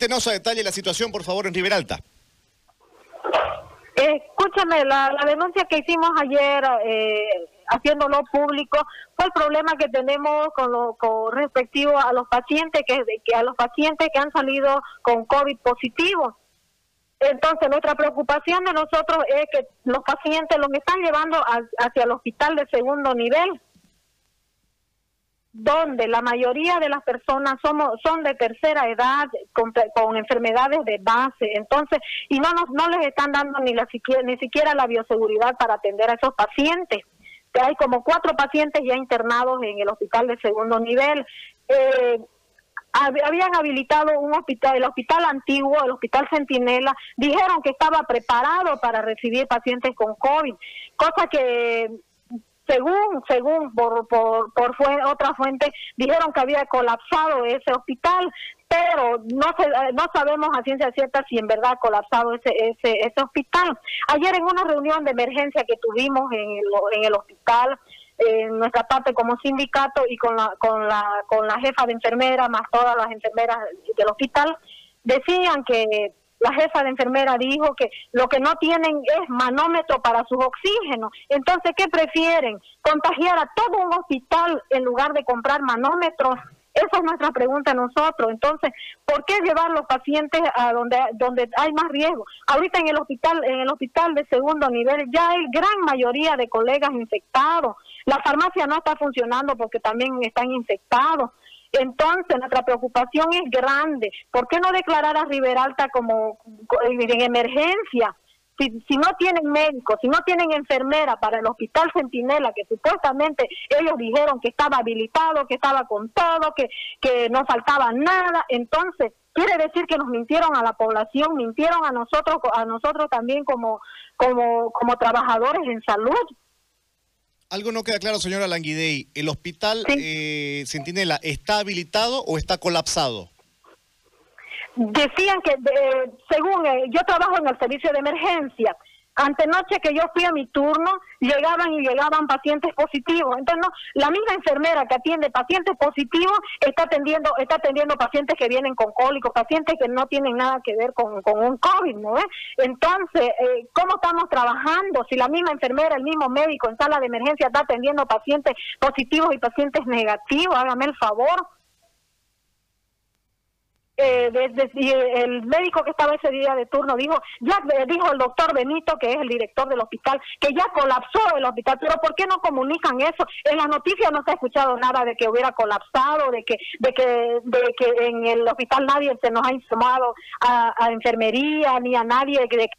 Tenos a detalle la situación, por favor, en Riberalta. Escúchame, la, denuncia que hicimos ayer, eh, haciéndolo público, fue el problema que tenemos con lo con respectivo a los pacientes que, que a los pacientes que han salido con COVID positivo. Entonces, nuestra preocupación de nosotros es que los pacientes los están llevando hacia el hospital de segundo nivel donde la mayoría de las personas somos son de tercera edad con, enfermedades de base. Entonces y no nos no les están dando ni la siquiera ni siquiera la bioseguridad para atender a esos pacientes. Que hay como cuatro pacientes ya internados en el hospital de segundo nivel. Eh, habían habilitado un hospital, el hospital antiguo, el hospital Centinela, dijeron que estaba preparado para recibir pacientes con COVID, cosa que según según por por, por otra fuente dijeron que había colapsado ese hospital pero no no sabemos a ciencia cierta si en verdad ha colapsado ese ese ese hospital. Ayer en una reunión de emergencia que tuvimos en el, en el hospital en nuestra parte como sindicato y con la con la con la jefa de enfermera más todas las enfermeras del hospital decían que la jefa de enfermera dijo que lo que no tienen es manómetro para sus oxígenos. Entonces, ¿qué prefieren? ¿Contagiar a todo un hospital en lugar de comprar manómetros? Esa es nuestra pregunta a nosotros. Entonces, ¿por qué llevar los pacientes a donde donde hay más riesgo? Ahorita en el hospital en el hospital de segundo nivel ya hay gran mayoría de colegas infectados. La farmacia no está funcionando porque también están infectados. Entonces, nuestra preocupación es grande. ¿Por qué no declarar a Riberalta como en emergencia? Si, no tienen médicos, si no tienen enfermera para el hospital Centinela, que supuestamente ellos dijeron que estaba habilitado, que estaba con todo, que, que no faltaba nada, entonces quiere decir que nos mintieron a la población, mintieron a nosotros, a nosotros también como, como, como trabajadores en salud. Algo no queda claro, señora Languidey. ¿El hospital eh, Centinela está habilitado o está colapsado? Decían que, según eh, yo trabajo en el servicio de emergencia, Antenoche que yo fui a mi turno, llegaban y llegaban pacientes positivos. Entonces, la misma enfermera que atiende pacientes positivos está atendiendo está atendiendo pacientes que vienen con cólicos, pacientes que no tienen nada que ver con, un COVID, ¿no? Entonces, eh, ¿cómo estamos trabajando? Si la misma enfermera, el mismo médico en sala de emergencia está atendiendo pacientes positivos y pacientes negativos, hágame el favor eh, el médico que estaba ese día de turno dijo, ya dijo el doctor Benito, que es el director del hospital, que ya colapsó el hospital, pero ¿por qué no comunican eso? En las noticias no se ha escuchado nada de que hubiera colapsado, de que, de que, de que en el hospital nadie se nos ha informado a, a enfermería ni a nadie de